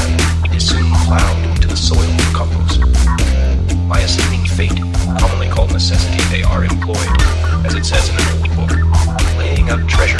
land, it is soon plowed into the soil of compost. By a seeming fate, commonly called necessity, they are employed, as it says in an old book, laying up treasure